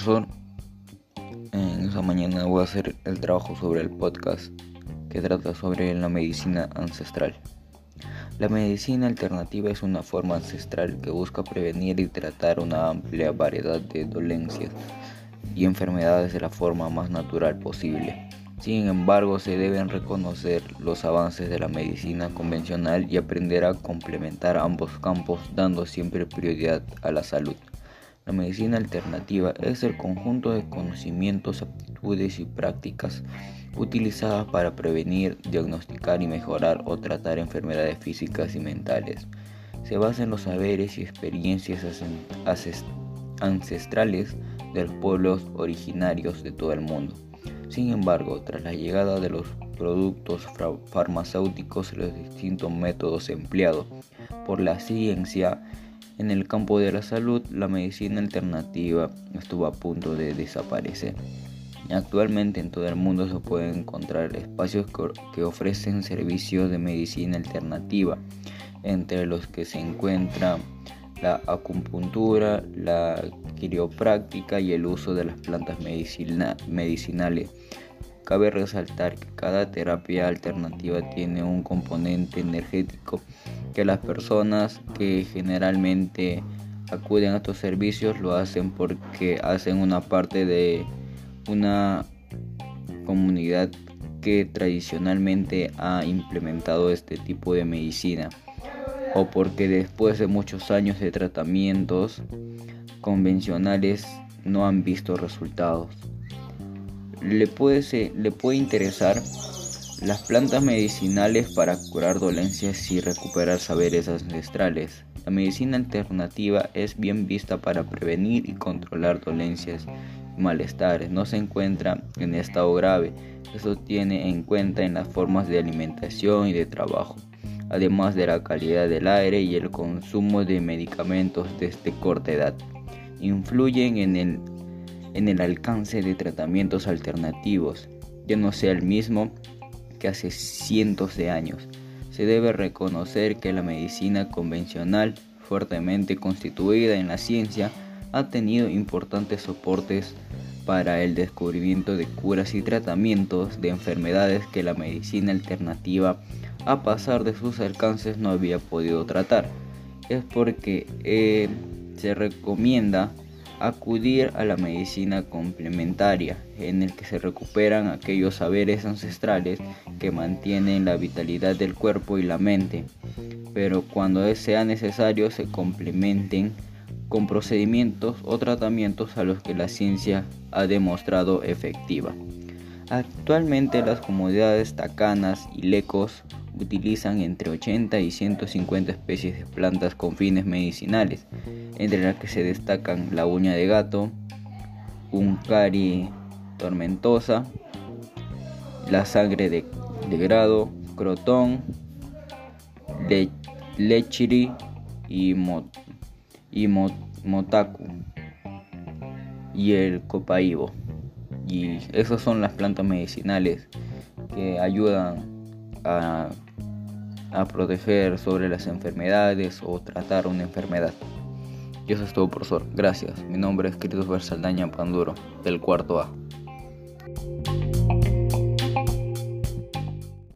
profesor. En esta mañana voy a hacer el trabajo sobre el podcast que trata sobre la medicina ancestral. La medicina alternativa es una forma ancestral que busca prevenir y tratar una amplia variedad de dolencias y enfermedades de la forma más natural posible. Sin embargo, se deben reconocer los avances de la medicina convencional y aprender a complementar ambos campos dando siempre prioridad a la salud. La medicina alternativa es el conjunto de conocimientos, aptitudes y prácticas utilizadas para prevenir, diagnosticar y mejorar o tratar enfermedades físicas y mentales. Se basa en los saberes y experiencias ancestrales de los pueblos originarios de todo el mundo. Sin embargo, tras la llegada de los productos farmacéuticos y los distintos métodos empleados por la ciencia en el campo de la salud, la medicina alternativa estuvo a punto de desaparecer. Actualmente en todo el mundo se pueden encontrar espacios que ofrecen servicios de medicina alternativa, entre los que se encuentra la acupuntura, la quiropráctica y el uso de las plantas medicinales. Cabe resaltar que cada terapia alternativa tiene un componente energético que las personas que generalmente acuden a estos servicios lo hacen porque hacen una parte de una comunidad que tradicionalmente ha implementado este tipo de medicina o porque después de muchos años de tratamientos convencionales no han visto resultados. Le puede, le puede interesar las plantas medicinales para curar dolencias y recuperar saberes ancestrales. La medicina alternativa es bien vista para prevenir y controlar dolencias y malestares. No se encuentra en estado grave. Eso tiene en cuenta en las formas de alimentación y de trabajo además de la calidad del aire y el consumo de medicamentos desde corta edad. Influyen en el, en el alcance de tratamientos alternativos, ya no sea el mismo que hace cientos de años. Se debe reconocer que la medicina convencional, fuertemente constituida en la ciencia, ha tenido importantes soportes para el descubrimiento de curas y tratamientos de enfermedades que la medicina alternativa a pasar de sus alcances no había podido tratar. Es porque eh, se recomienda acudir a la medicina complementaria, en el que se recuperan aquellos saberes ancestrales que mantienen la vitalidad del cuerpo y la mente, pero cuando sea necesario se complementen con procedimientos o tratamientos a los que la ciencia ha demostrado efectiva. Actualmente las comunidades tacanas y lecos utilizan entre 80 y 150 especies de plantas con fines medicinales, entre las que se destacan la uña de gato, un cari tormentosa, la sangre de, grado, crotón, lechiri y, motaku y el copaibo. Y esas son las plantas medicinales que ayudan a a proteger sobre las enfermedades o tratar una enfermedad. Y eso es todo, profesor. Gracias. Mi nombre es Christopher Saldaña Panduro, del cuarto A.